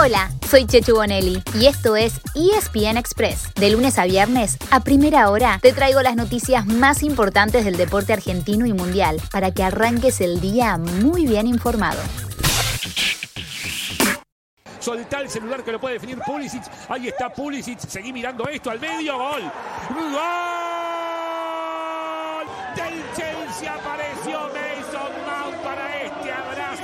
Hola, soy Chechu Bonelli y esto es ESPN Express. De lunes a viernes, a primera hora, te traigo las noticias más importantes del deporte argentino y mundial para que arranques el día muy bien informado. Soltá el celular que lo puede definir Pulisic. Ahí está Pulisic. Seguí mirando esto al medio. Gol. ¡Gol! Del Chelsea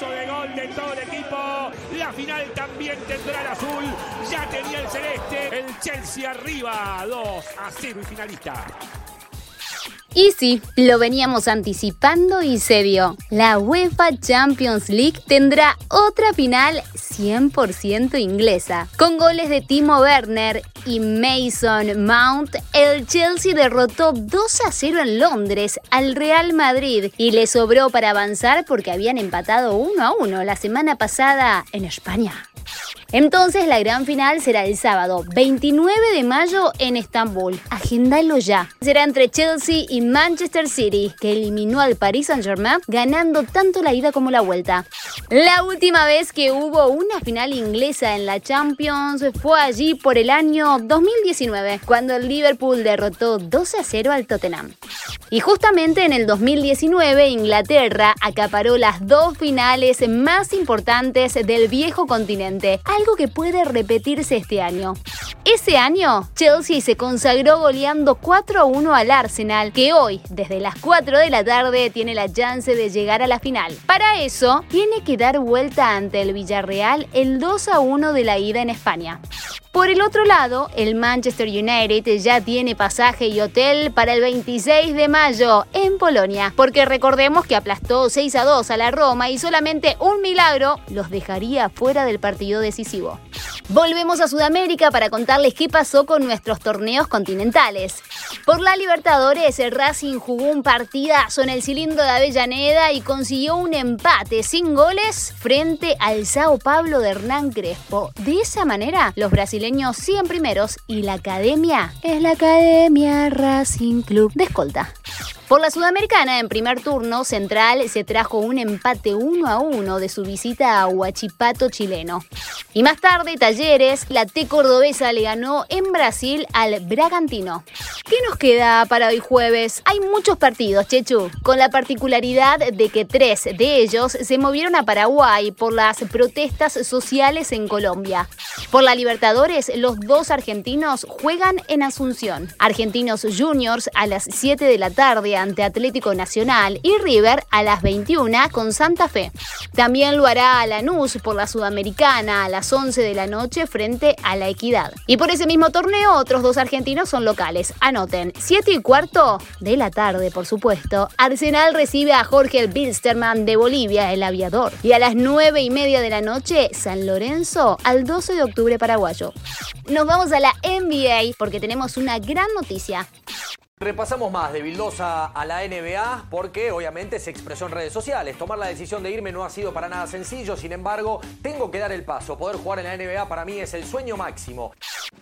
de gol de todo el equipo. La final también tendrá azul. Ya tenía el celeste. El Chelsea arriba. 2 a 0 y finalista. Y sí, lo veníamos anticipando y se dio. La UEFA Champions League tendrá otra final 100% inglesa. Con goles de Timo Werner y Mason Mount, el Chelsea derrotó 2 a 0 en Londres al Real Madrid y le sobró para avanzar porque habían empatado 1 a 1 la semana pasada en España. Entonces la gran final será el sábado 29 de mayo en Estambul. Agendalo ya. Será entre Chelsea y Manchester City, que eliminó al Paris Saint-Germain ganando tanto la ida como la vuelta. La última vez que hubo una final inglesa en la Champions fue allí por el año 2019, cuando el Liverpool derrotó 2 a 0 al Tottenham. Y justamente en el 2019 Inglaterra acaparó las dos finales más importantes del viejo continente, algo que puede repetirse este año. Ese año, Chelsea se consagró goleando 4 a 1 al Arsenal, que hoy, desde las 4 de la tarde, tiene la chance de llegar a la final. Para eso, tiene que dar vuelta ante el Villarreal el 2 a 1 de la ida en España. Por el otro lado, el Manchester United ya tiene pasaje y hotel para el 26 de mayo en Polonia, porque recordemos que aplastó 6 a 2 a la Roma y solamente un milagro los dejaría fuera del partido decisivo. Volvemos a Sudamérica para contarles qué pasó con nuestros torneos continentales. Por la Libertadores, el Racing jugó un partidazo en el cilindro de Avellaneda y consiguió un empate sin goles frente al Sao Pablo de Hernán Crespo. De esa manera, los brasileños siguen primeros y la academia es la Academia Racing Club de Escolta. Por la Sudamericana, en primer turno, Central se trajo un empate 1 a 1 de su visita a Huachipato chileno. Y más tarde, Talleres, la T cordobesa le ganó en Brasil al Bragantino. ¿Qué nos queda para hoy jueves? Hay muchos partidos, Chechu, con la particularidad de que tres de ellos se movieron a Paraguay por las protestas sociales en Colombia. Por la Libertadores, los dos argentinos juegan en Asunción. Argentinos Juniors a las 7 de la tarde ante Atlético Nacional y River a las 21 con Santa Fe. También lo hará Lanús por la Sudamericana a las 11 de la noche frente a La Equidad. Y por ese mismo torneo otros dos argentinos son locales. Anoten, 7 y cuarto de la tarde, por supuesto. Arsenal recibe a Jorge Bilsterman de Bolivia, el aviador. Y a las 9 y media de la noche, San Lorenzo al 12 de octubre paraguayo. Nos vamos a la NBA porque tenemos una gran noticia. Repasamos más de Vildosa a la NBA porque obviamente se expresó en redes sociales. Tomar la decisión de irme no ha sido para nada sencillo, sin embargo, tengo que dar el paso. Poder jugar en la NBA para mí es el sueño máximo.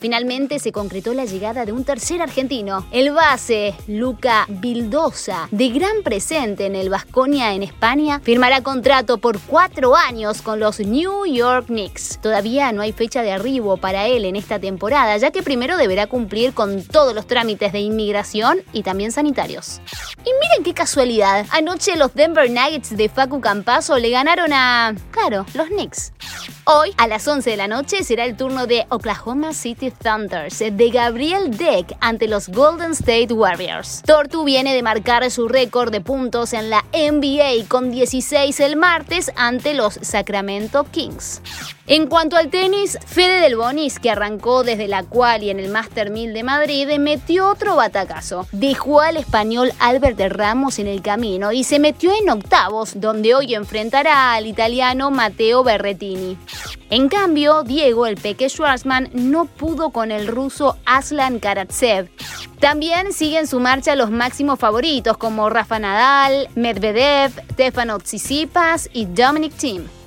Finalmente se concretó la llegada de un tercer argentino, el base Luca Vildosa, de gran presente en el Vasconia en España, firmará contrato por cuatro años con los New York Knicks. Todavía no hay fecha de arribo para él en esta temporada, ya que primero deberá cumplir con todos los trámites de inmigración y también sanitarios. Y miren qué casualidad, anoche los Denver Nuggets de Facu Campaso le ganaron a, claro, los Knicks. Hoy, a las 11 de la noche, será el turno de Oklahoma City Thunders de Gabriel Deck ante los Golden State Warriors. Tortu viene de marcar su récord de puntos en la NBA con 16 el martes ante los Sacramento Kings. En cuanto al tenis, Fede Del Bonis, que arrancó desde la cual y en el Master 1000 de Madrid, metió otro batacazo. Dejó al español Albert Ramos en el camino y se metió en octavos, donde hoy enfrentará al italiano Matteo Berretini. En cambio, Diego, el Peque Schwarzman, no pudo con el ruso Aslan Karatsev. También siguen su marcha los máximos favoritos como Rafa Nadal, Medvedev, Stefano Tsitsipas y Dominic Thiem.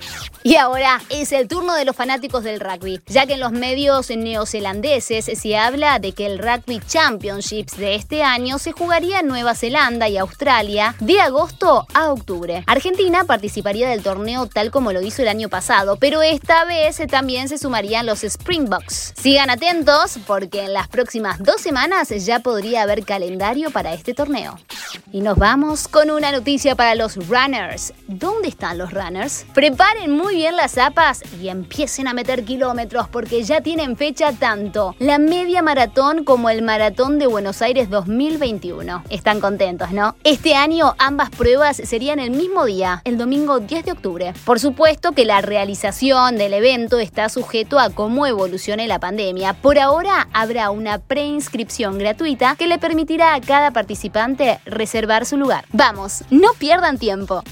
Y ahora es el turno de los fanáticos del rugby, ya que en los medios neozelandeses se habla de que el Rugby Championships de este año se jugaría en Nueva Zelanda y Australia de agosto a octubre. Argentina participaría del torneo tal como lo hizo el año pasado, pero esta vez también se sumarían los Springboks. Sigan atentos porque en las próximas dos semanas ya podría haber calendario para este torneo. Y nos vamos con una noticia para los runners. ¿Dónde están los runners? Preparen muy bien las zapas y empiecen a meter kilómetros porque ya tienen fecha tanto la media maratón como el maratón de Buenos Aires 2021. Están contentos, ¿no? Este año ambas pruebas serían el mismo día, el domingo 10 de octubre. Por supuesto que la realización del evento está sujeto a cómo evolucione la pandemia. Por ahora habrá una preinscripción gratuita que le permitirá a cada participante su lugar. Vamos, no pierdan tiempo.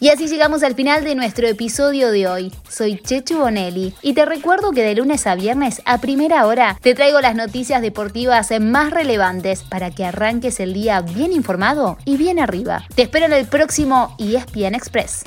Y así llegamos al final de nuestro episodio de hoy. Soy Chechu Bonelli y te recuerdo que de lunes a viernes a primera hora te traigo las noticias deportivas más relevantes para que arranques el día bien informado y bien arriba. Te espero en el próximo ESPN Express.